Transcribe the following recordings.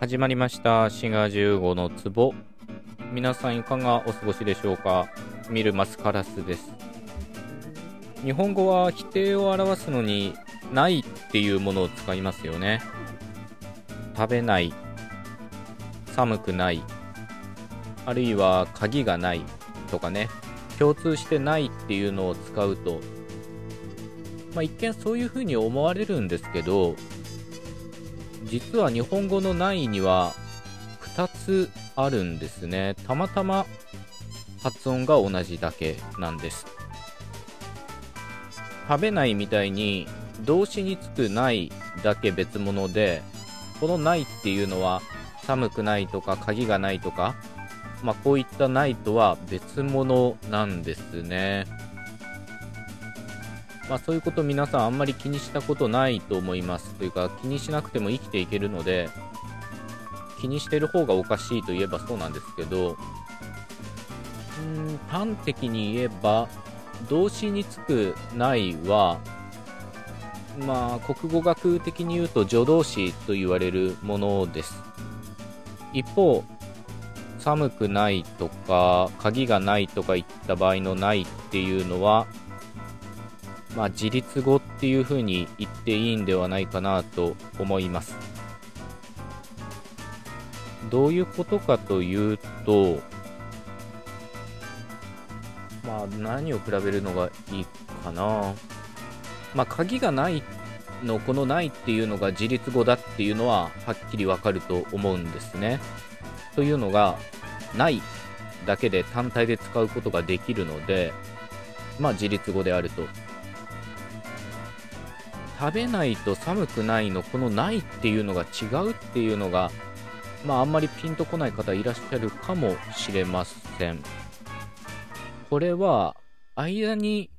始まりました滋賀15の壺。皆さんいかがお過ごしでしょうか？ミルマスカラスです。日本語は否定を表すのにないっていうものを使いますよね。食べない。寒くない。あるいは鍵がない。とかね。共通してないっていうのを使うと。まあ一見そういうふうに思われるんですけど実は日本語のないには2つあるんですね。たまたま発音が同じだけなんです。食べないみたいに動詞につくないだけ別物で、このないっていうのは寒くないとか鍵がないとか、まあこういったないとは別物なんですね。まあ、そういうこと皆さんあんまり気にしたことないと思いますというか気にしなくても生きていけるので気にしてる方がおかしいといえばそうなんですけどうん端的に言えば動詞につく「ない」はまあ国語学的に言うと助動詞と言われるものです。一方寒くないとか鍵がないとかいった場合のないっていうのはまあ、自立語っていうふうに言っていいんではないかなと思います。どういうことかというと、まあ、何を比べるのがいいかな。まあ、鍵がないの、このないっていうのが自立語だっていうのははっきりわかると思うんですね。というのが、ないだけで単体で使うことができるので、まあ、自立語であると食べないと寒くないのこのないっていうのが違うっていうのがまああんまりピンとこない方いらっしゃるかもしれません。これは間に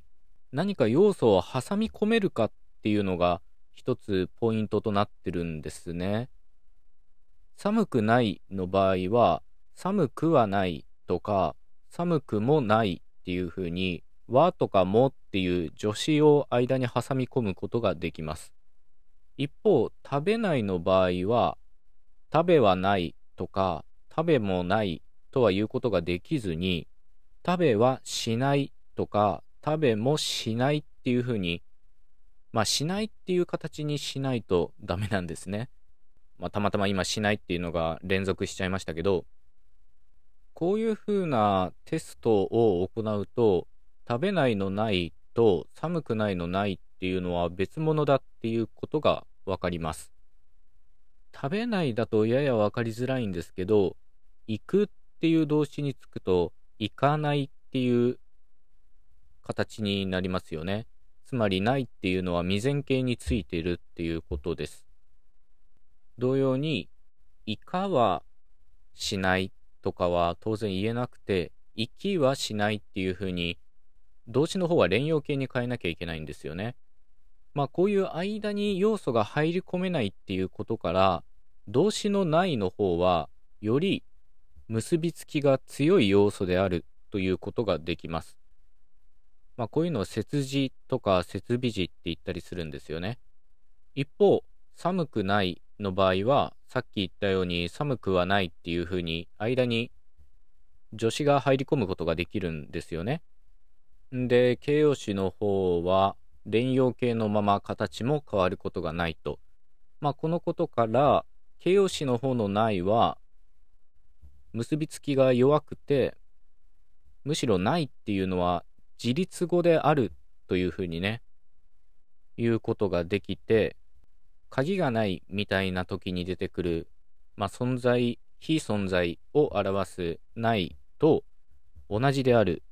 何か要素を挟み込めるかっていうのが一つポイントとなってるんですね。寒くないの場合は寒くはないとか寒くもないっていうふうに和とかもっていう助詞を間に挟み込むことができます。一方、食べないの場合は、食べはないとか、食べもないとは言うことができずに、食べはしないとか、食べもしないっていうふうに、まあしないっていう形にしないとダメなんですね。まあたまたま今しないっていうのが連続しちゃいましたけど、こういうふうなテストを行うと、食べないのないと寒くないのないっていうのは別物だっていうことがわかります。食べないだとややわかりづらいんですけど、行くっていう動詞につくと、行かないっていう形になりますよね。つまりないっていうのは未然形についているっていうことです。同様に、いかはしないとかは当然言えなくて、行きはしないっていうふうに動詞の方は連用形に変えなきゃいけないんですよね。まあこういう間に要素が入り込めないっていうことから動詞のないの方はより結びつきが強い要素であるということができます。まあこういうのを切字とか設備字って言ったりするんですよね。一方、寒くないの場合はさっき言ったように寒くはないっていうふうに間に助詞が入り込むことができるんですよね。で、形容詞の方は連用形のまま形も変わることがないと。まあ、このことから、形容詞の方のないは、結びつきが弱くて、むしろないっていうのは自立語であるというふうにね、いうことができて、鍵がないみたいな時に出てくる、まあ、存在、非存在を表すないと同じである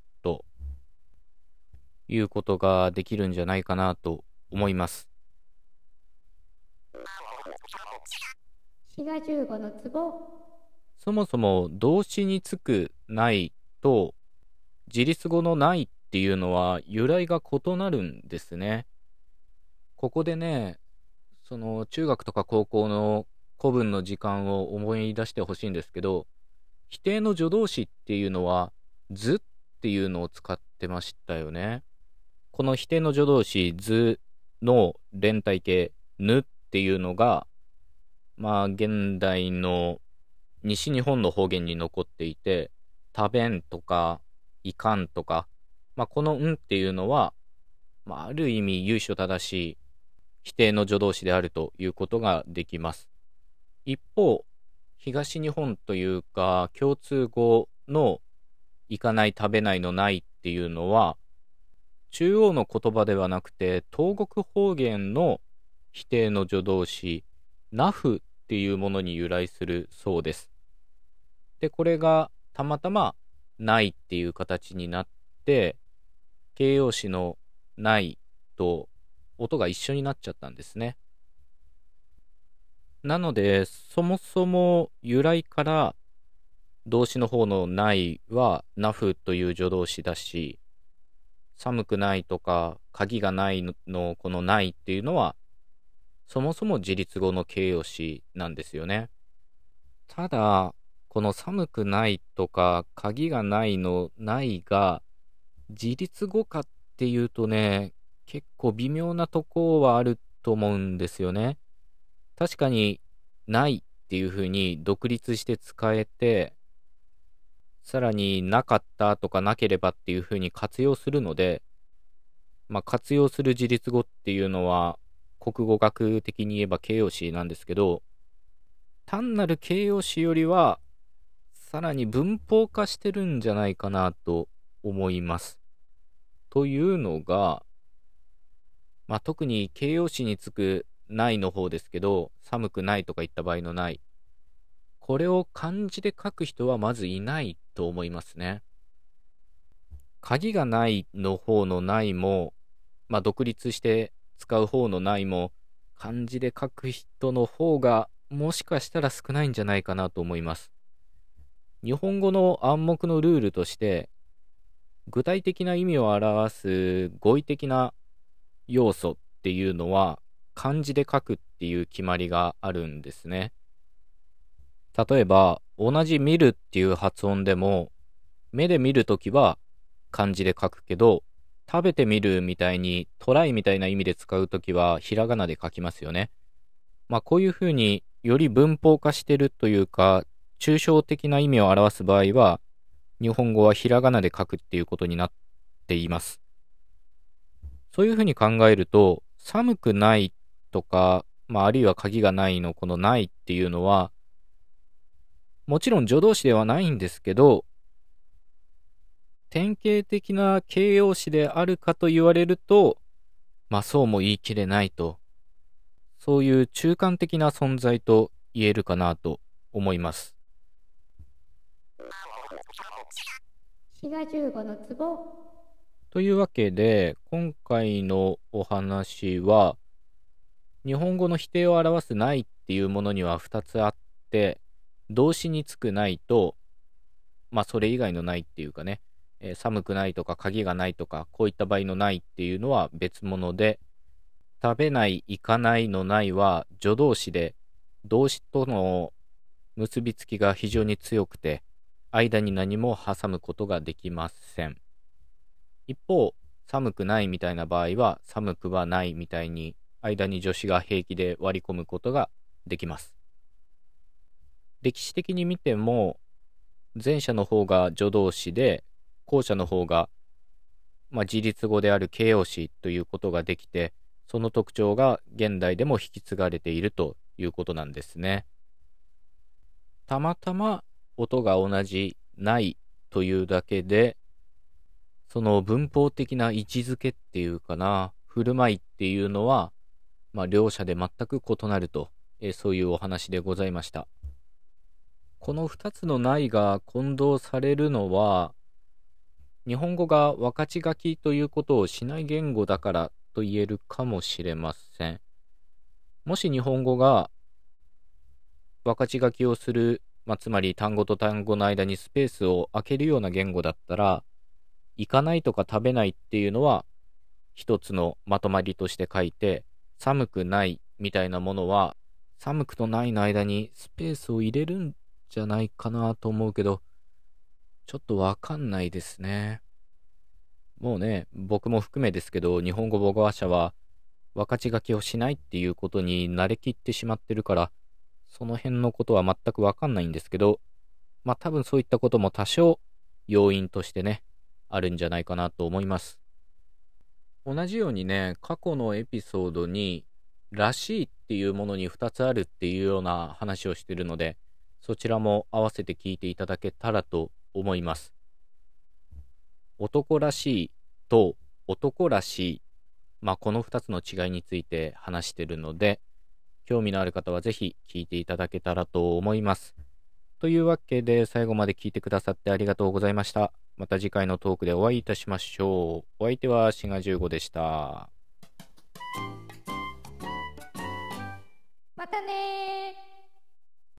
いうことができるんじゃないかなと思います。そもそも動詞につくないと自立語のないっていうのは由来が異なるんですね。ここでね、その中学とか高校の古文の時間を思い出してほしいんですけど、否定の助動詞っていうのは図っていうのを使ってましたよね。この否定の助動詞図の連体形ぬっていうのがまあ現代の西日本の方言に残っていて、食べんとか、いかんとか、まあこのんっていうのは、まあある意味由緒正しい否定の助動詞であるということができます。一方、東日本というか共通語の行かない食べないのないっていうのは中央の言葉ではなくて東国方言の否定の助動詞ナフっていうものに由来するそうです。で、これがたまたまないっていう形になって形容詞のないと音が一緒になっちゃったんですね。なので、そもそも由来から動詞の方のないはナフという助動詞だし、寒くないとか鍵がないのこのないっていうのはそもそも自立語の形容詞なんですよね。ただ、この寒くないとか鍵がないのないが自立語かっていうとね、結構微妙なとこはあると思うんですよね。確かにないっていう風に独立して使えて、さらになかったとかなければっていう風に活用するので、まあ、活用する自立語っていうのは国語学的に言えば形容詞なんですけど、単なる形容詞よりは、さらに文法化してるんじゃないかなと思います。というのが、まあ、特に形容詞につくないの方ですけど、寒くないとか言った場合のない。これを漢字で書く人はまずいないと思いますね。鍵がないの方のないも、まあ、独立して使う方のないも、漢字で書く人の方がもしかしたら少ないんじゃないかなと思います。日本語の暗黙のルールとして、具体的な意味を表す語彙的な要素っていうのは漢字で書くっていう決まりがあるんですね。例えば、同じ見るっていう発音でも、目で見るときは漢字で書くけど、食べてみるみたいにトライみたいな意味で使うときはひらがなで書きますよね。まあこういうふうにより文法化してるというか、抽象的な意味を表す場合は、日本語はひらがなで書くっていうことになっています。そういうふうに考えると、寒くないとか、まあ、あるいは鍵がないのこのないっていうのは、もちろん助動詞ではないんですけど、典型的な形容詞であるかと言われると、まあそうも言い切れないと、そういう中間的な存在と言えるかなと思います。というわけで、今回のお話は、日本語の否定を表すないっていうものには2つあって、動詞につくないと、まあそれ以外のないっていうかね、えー、寒くないとか鍵がないとか、こういった場合のないっていうのは別物で、食べない、行かないのないは助動詞で、動詞との結びつきが非常に強くて、間に何も挟むことができません。一方、寒くないみたいな場合は、寒くはないみたいに間に助詞が平気で割り込むことができます。歴史的に見ても、前者の方が助動詞で、後者の方が、まあ、自立語である形容詞ということができて、その特徴が現代でも引き継がれているということなんですね。たまたま音が同じないというだけで、その文法的な位置づけっていうかな、振る舞いっていうのはまあ、両者で全く異なると、えー、そういうお話でございました。この2つのないが混同されるのは、日本語が分かち書きということをしない言語だからと言えるかもしれません。もし日本語が分かち書きをする、まあ、つまり単語と単語の間にスペースを空けるような言語だったら、行かないとか食べないっていうのは一つのまとまりとして書いて、寒くないみたいなものは、寒くとないの間にスペースを入れるんじゃないかなと思うけど、ちょっとわかんないですね。もうね、僕も含めですけど、日本語母語話者は、分かち書きをしないっていうことに慣れきってしまってるから、その辺のことは全くわかんないんですけど、まあ多分そういったことも多少要因としてね、あるんじゃないかなと思います。同じようにね、過去のエピソードに、らしいっていうものに2つあるっていうような話をしてるので、そちらも合わせて聞いていただけたらと思います。男らしいと男らしい、まあ、この2つの違いについて話してるので、興味のある方はぜひ聞いていただけたらと思います。というわけで最後まで聞いてくださってありがとうございました。また次回のトークでお会いいたしましょう。お相手は志賀15でした。またね